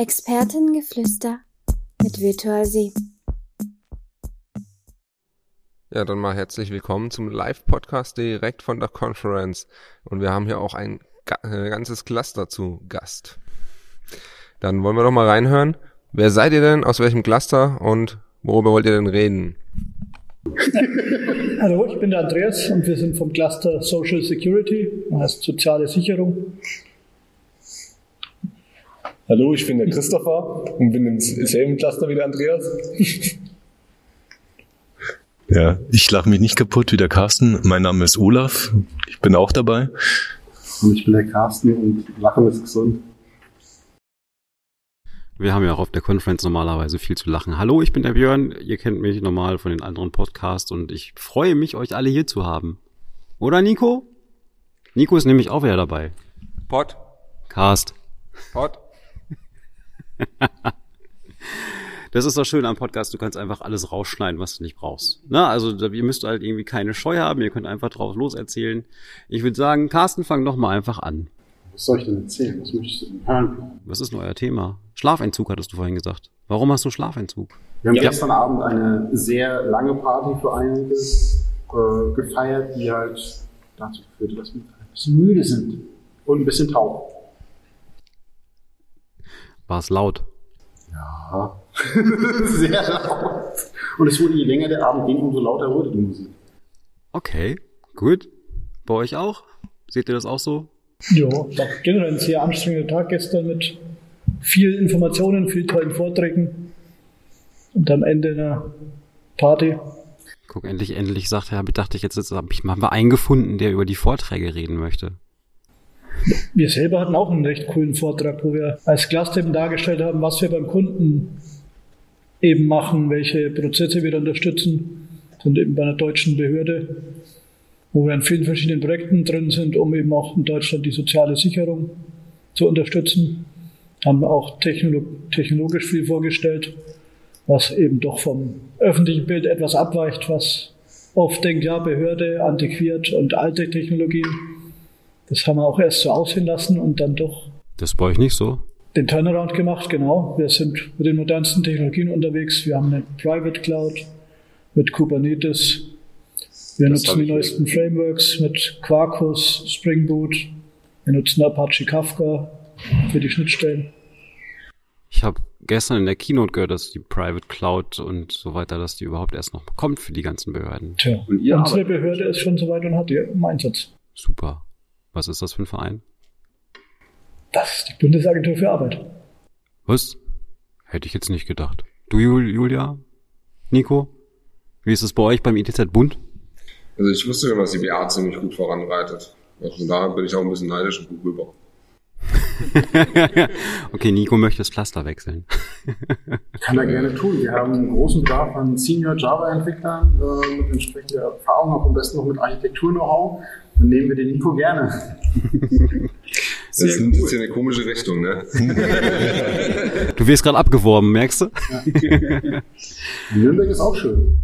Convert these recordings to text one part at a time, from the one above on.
Expertengeflüster mit Virtual Sie. Ja, dann mal herzlich willkommen zum Live-Podcast direkt von der Conference. Und wir haben hier auch ein äh, ganzes Cluster zu Gast. Dann wollen wir doch mal reinhören. Wer seid ihr denn? Aus welchem Cluster? Und worüber wollt ihr denn reden? Hallo, ich bin der Andreas und wir sind vom Cluster Social Security, das heißt soziale Sicherung. Hallo, ich bin der Christopher und bin im selben Cluster wie der Andreas. Ja, ich lache mich nicht kaputt wie der Carsten. Mein Name ist Olaf. Ich bin auch dabei. Und ich bin der Carsten und Lachen ist gesund. Wir haben ja auch auf der Conference normalerweise viel zu lachen. Hallo, ich bin der Björn. Ihr kennt mich normal von den anderen Podcasts und ich freue mich, euch alle hier zu haben. Oder Nico? Nico ist nämlich auch wieder dabei. Pod. Cast. Pod. das ist doch schön am Podcast, du kannst einfach alles rausschneiden, was du nicht brauchst. Na, also ihr müsst halt irgendwie keine Scheu haben, ihr könnt einfach drauf loserzählen. Ich würde sagen, Carsten, fang doch mal einfach an. Was soll ich denn erzählen? Was möchtest du denn hören? Was ist denn euer Thema? Schlafentzug hattest du vorhin gesagt. Warum hast du Schlafentzug? Wir haben ja. gestern Abend eine sehr lange Party für einige äh, gefeiert, die halt dazu geführt hat, dass wir ein bisschen müde sind und ein bisschen taub. War es laut? Ja, sehr laut. Und es wurde, je länger der Abend ging, umso lauter wurde die Musik. Okay, gut. Bei euch auch? Seht ihr das auch so? Ja, war generell ein sehr anstrengender Tag gestern mit viel Informationen, viel tollen Vorträgen und am Ende einer Party. Guck, endlich, endlich sagt er, dachte ich jetzt, jetzt habe ich mal einen gefunden, der über die Vorträge reden möchte. Wir selber hatten auch einen recht coolen Vortrag, wo wir als eben dargestellt haben, was wir beim Kunden eben machen, welche Prozesse wir unterstützen. Sind eben bei einer deutschen Behörde, wo wir in vielen verschiedenen Projekten drin sind, um eben auch in Deutschland die soziale Sicherung zu unterstützen. Haben auch technologisch viel vorgestellt, was eben doch vom öffentlichen Bild etwas abweicht, was oft denkt, ja, Behörde, antiquiert und alte Technologien. Das haben wir auch erst so aussehen lassen und dann doch. Das bei euch nicht so? Den Turnaround gemacht, genau. Wir sind mit den modernsten Technologien unterwegs. Wir haben eine Private Cloud mit Kubernetes. Wir das nutzen die neuesten Frameworks mit Quarkus, Spring Boot. Wir nutzen Apache Kafka für die Schnittstellen. Ich habe gestern in der Keynote gehört, dass die Private Cloud und so weiter, dass die überhaupt erst noch kommt für die ganzen Behörden. Tja, unsere Behörde ist schon soweit und hat die im Einsatz. Super. Was ist das für ein Verein? Das ist die Bundesagentur für Arbeit. Was? Hätte ich jetzt nicht gedacht. Du, Julia? Nico? Wie ist es bei euch beim ITZ-Bund? Also ich wusste schon, dass die BA ziemlich gut voranreitet. Also da bin ich auch ein bisschen neidisch und gut rüber. okay, Nico möchte das Cluster wechseln. Kann er gerne tun. Wir haben einen großen Bedarf an Senior Java-Entwicklern äh, mit entsprechender Erfahrung, auch am besten noch mit Architektur-Know-how. Dann nehmen wir den Nico gerne. Das nimmt jetzt hier eine komische Richtung, ne? Du wirst gerade abgeworben, merkst du? Ja. Nürnberg ist auch schön.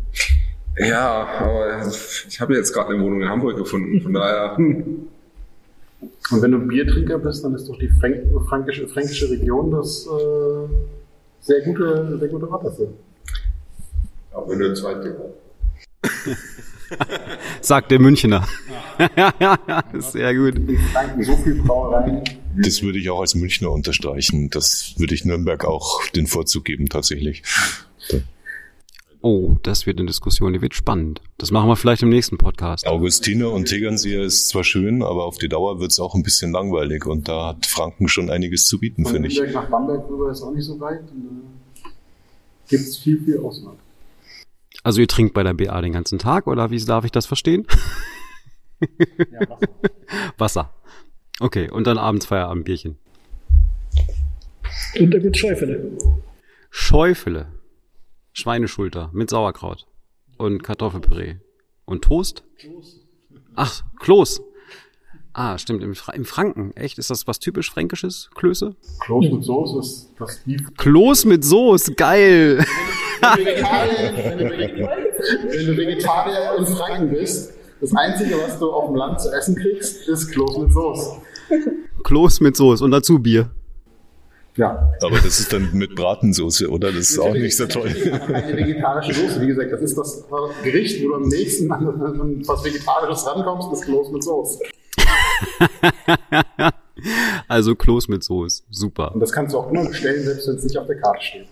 Ja, aber ich habe jetzt gerade eine Wohnung in Hamburg gefunden, von daher. Und wenn du Biertrinker bist, dann ist doch die Frank fränkische, fränkische Region das äh, sehr gute, sehr gute Adresse. Auch wenn du zweite Sagt der Münchner. Sehr gut. So viel Brauereien. Das würde ich auch als Münchner unterstreichen. Das würde ich Nürnberg auch den Vorzug geben, tatsächlich. Oh, das wird eine Diskussion, die wird spannend. Das machen wir vielleicht im nächsten Podcast. Augustiner und Tegernseer ist zwar schön, aber auf die Dauer wird es auch ein bisschen langweilig und da hat Franken schon einiges zu bieten, finde ich. nach Bamberg rüber ist auch nicht so weit. Äh, Gibt es viel, viel Auswahl. Also ihr trinkt bei der BA den ganzen Tag oder wie darf ich das verstehen? Ja, Wasser. Wasser. Okay, und dann abends Feierabendbierchen. Und da gibt's Schäufele. Schäufele. Schweineschulter mit Sauerkraut und Kartoffelpüree. Und Toast? Ach, Kloß. Ah, stimmt, im, Fra im, Franken. Echt? Ist das was typisch Fränkisches? Klöße? Kloß mit Soße ist das Beef. Kloß mit Soße, geil. Wenn du, Vegetarier, wenn, du wenn du Vegetarier in Franken bist, das Einzige, was du auf dem Land zu essen kriegst, ist Kloß mit Soße. Kloß mit Soße und dazu Bier. Ja. Aber das ist dann mit Bratensoße, oder? Das ist auch nicht so toll. Eine vegetarische Soße, wie gesagt, das ist das Gericht, wo du am nächsten an was Vegetarisches rankommst, das Kloß mit Soße. also Kloß mit Soße, super. Und das kannst du auch immer bestellen, selbst wenn es nicht auf der Karte steht.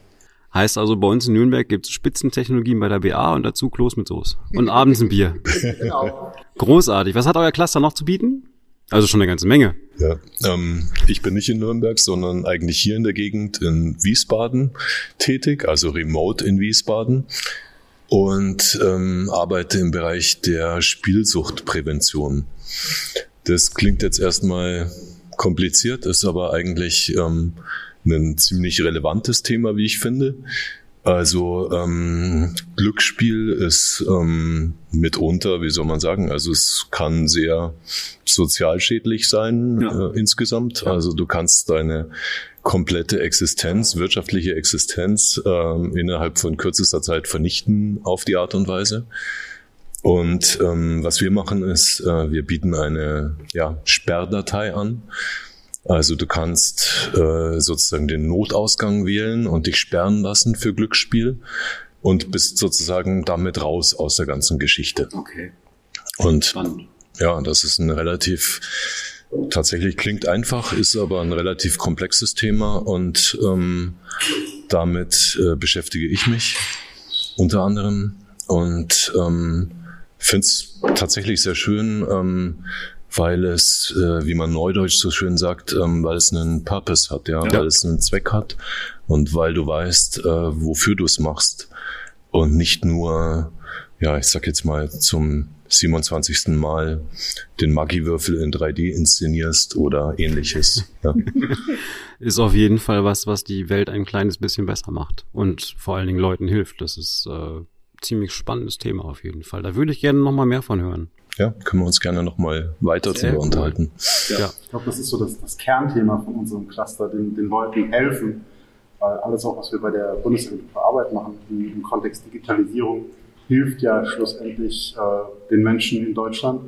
Heißt also, bei uns in Nürnberg gibt es Spitzentechnologien bei der BA und dazu Kloß mit Soße. Und abends ein Bier. genau. Großartig. Was hat euer Cluster noch zu bieten? Also schon eine ganze Menge. Ja, ähm, ich bin nicht in Nürnberg, sondern eigentlich hier in der Gegend in Wiesbaden tätig, also remote in Wiesbaden und ähm, arbeite im Bereich der Spielsuchtprävention. Das klingt jetzt erstmal kompliziert, ist aber eigentlich ähm, ein ziemlich relevantes Thema, wie ich finde. Also ähm, Glücksspiel ist ähm, mitunter, wie soll man sagen, also es kann sehr sozialschädlich sein Ja. äh, insgesamt. Also du kannst deine komplette Existenz, wirtschaftliche Existenz ähm, innerhalb von kürzester Zeit vernichten auf die Art und Weise. Und ähm, was wir machen ist, äh, wir bieten eine ja, Sperrdatei an. Also du kannst äh, sozusagen den Notausgang wählen und dich sperren lassen für Glücksspiel und bist sozusagen damit raus aus der ganzen Geschichte. Okay. Und Spannend. ja, das ist ein relativ, tatsächlich klingt einfach, ist aber ein relativ komplexes Thema und ähm, damit äh, beschäftige ich mich unter anderem und ähm, finde es tatsächlich sehr schön, ähm, weil es, äh, wie man neudeutsch so schön sagt, ähm, weil es einen Purpose hat, ja, weil es einen Zweck hat und weil du weißt, äh, wofür du es machst und nicht nur, ja, ich sag jetzt mal zum 27. Mal den Maggi-Würfel in 3D inszenierst oder ähnliches. Ja. Ist auf jeden Fall was, was die Welt ein kleines bisschen besser macht und vor allen Dingen Leuten hilft. Das ist äh, ziemlich spannendes Thema auf jeden Fall. Da würde ich gerne noch mal mehr von hören. Ja, können wir uns gerne nochmal weiter Sehr drüber cool. unterhalten. Ja. Ich glaube, das ist so das, das Kernthema von unserem Cluster, den, den Leuten helfen. Weil alles auch, was wir bei der Bundesagentur für Arbeit machen, im, im Kontext Digitalisierung, hilft ja schlussendlich äh, den Menschen in Deutschland.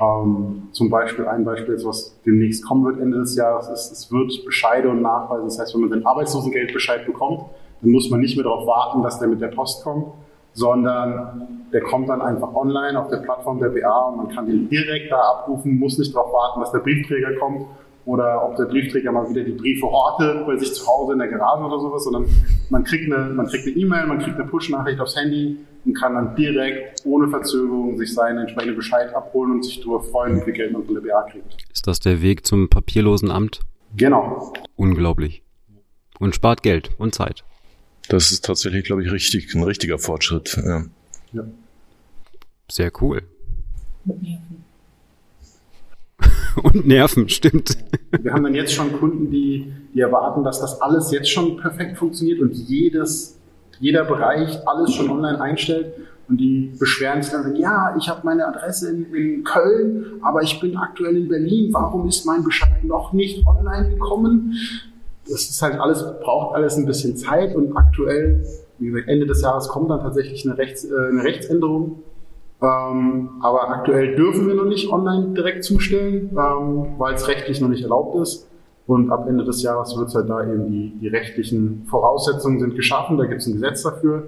Ähm, zum Beispiel, ein Beispiel, ist, was demnächst kommen wird Ende des Jahres, ist, es wird Bescheide und Nachweise. Das heißt, wenn man seinen Arbeitslosengeldbescheid bekommt, dann muss man nicht mehr darauf warten, dass der mit der Post kommt, sondern der kommt dann einfach online auf der Plattform der BA und man kann den direkt da abrufen, muss nicht darauf warten, dass der Briefträger kommt oder ob der Briefträger mal wieder die Briefe hortet bei sich zu Hause in der Garage oder sowas, sondern man kriegt eine man kriegt eine E-Mail, man kriegt eine Push-Nachricht aufs Handy und kann dann direkt ohne Verzögerung sich seinen entsprechenden Bescheid abholen und sich darüber freuen, wie viel Geld man von der BA kriegt. Ist das der Weg zum papierlosen Amt? Genau. Unglaublich. Und spart Geld und Zeit. Das ist tatsächlich, glaube ich, richtig, ein richtiger Fortschritt. Ja. Ja. Sehr cool. Und Nerven, stimmt. Wir haben dann jetzt schon Kunden, die, die erwarten, dass das alles jetzt schon perfekt funktioniert und jedes, jeder Bereich alles schon online einstellt. Und die beschweren sich dann, sagen, ja, ich habe meine Adresse in, in Köln, aber ich bin aktuell in Berlin. Warum ist mein Bescheid noch nicht online gekommen? Das ist halt alles, braucht alles ein bisschen Zeit und aktuell, wie gesagt, Ende des Jahres kommt dann tatsächlich eine, Rechts, äh, eine Rechtsänderung. Ähm, aber aktuell dürfen wir noch nicht online direkt zustellen, ähm, weil es rechtlich noch nicht erlaubt ist. Und ab Ende des Jahres wird es halt da eben die, die rechtlichen Voraussetzungen sind geschaffen, da gibt es ein Gesetz dafür.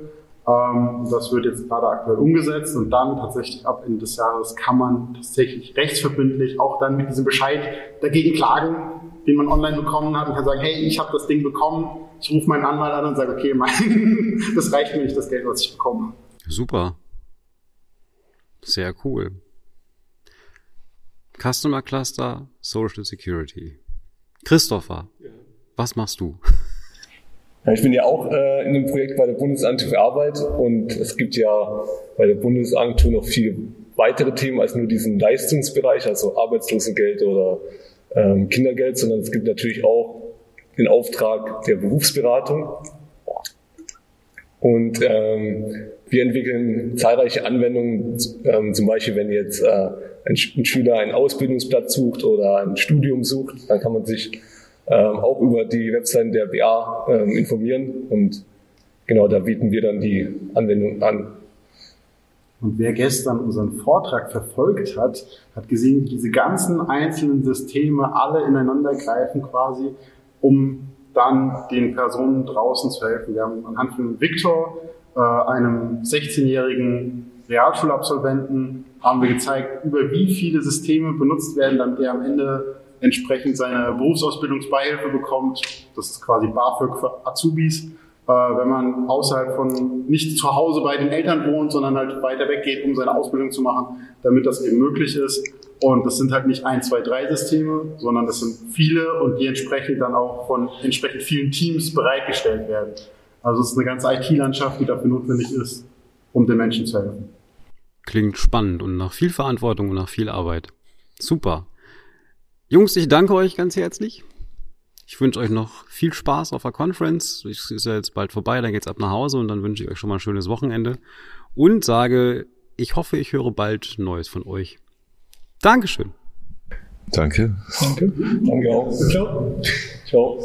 Ähm, das wird jetzt gerade aktuell umgesetzt und dann tatsächlich ab Ende des Jahres kann man tatsächlich rechtsverbindlich auch dann mit diesem Bescheid dagegen klagen, den man online bekommen hat und kann sagen, hey, ich habe das Ding bekommen, ich rufe meinen Anwalt an und sage, okay, mein, das reicht mir nicht, das Geld, was ich bekommen habe. Super. Sehr cool. Customer Cluster, Social Security. Christopher, was machst du? Ja, ich bin ja auch äh, in einem Projekt bei der Bundesagentur für Arbeit und es gibt ja bei der Bundesagentur noch viele weitere Themen als nur diesen Leistungsbereich, also Arbeitslosengeld oder ähm, Kindergeld, sondern es gibt natürlich auch den Auftrag der Berufsberatung. Und ähm, wir entwickeln zahlreiche Anwendungen, ähm, zum Beispiel wenn jetzt äh, ein, Sch- ein Schüler einen Ausbildungsplatz sucht oder ein Studium sucht, dann kann man sich ähm, auch über die Webseiten der BA ähm, informieren und genau da bieten wir dann die Anwendung an. Und wer gestern unseren Vortrag verfolgt hat, hat gesehen, wie diese ganzen einzelnen Systeme alle ineinander greifen quasi, um dann den Personen draußen zu helfen. Wir haben anhand von Victor, äh, einem 16-jährigen Realschulabsolventen, haben wir gezeigt, über wie viele Systeme benutzt werden, damit er am Ende entsprechend seine Berufsausbildungsbeihilfe bekommt. Das ist quasi BAföG für Azubis. Äh, wenn man außerhalb von, nicht zu Hause bei den Eltern wohnt, sondern halt weiter weg geht, um seine Ausbildung zu machen, damit das eben möglich ist. Und das sind halt nicht ein, zwei, drei Systeme, sondern das sind viele und die entsprechend dann auch von entsprechend vielen Teams bereitgestellt werden. Also es ist eine ganze IT-Landschaft, die dafür notwendig ist, um den Menschen zu helfen. Klingt spannend und nach viel Verantwortung und nach viel Arbeit. Super. Jungs, ich danke euch ganz herzlich. Ich wünsche euch noch viel Spaß auf der Conference. Es ist ja jetzt bald vorbei, dann geht's ab nach Hause und dann wünsche ich euch schon mal ein schönes Wochenende und sage, ich hoffe, ich höre bald Neues von euch. Dankeschön. Danke. Danke. Danke auch. Ciao. Ciao.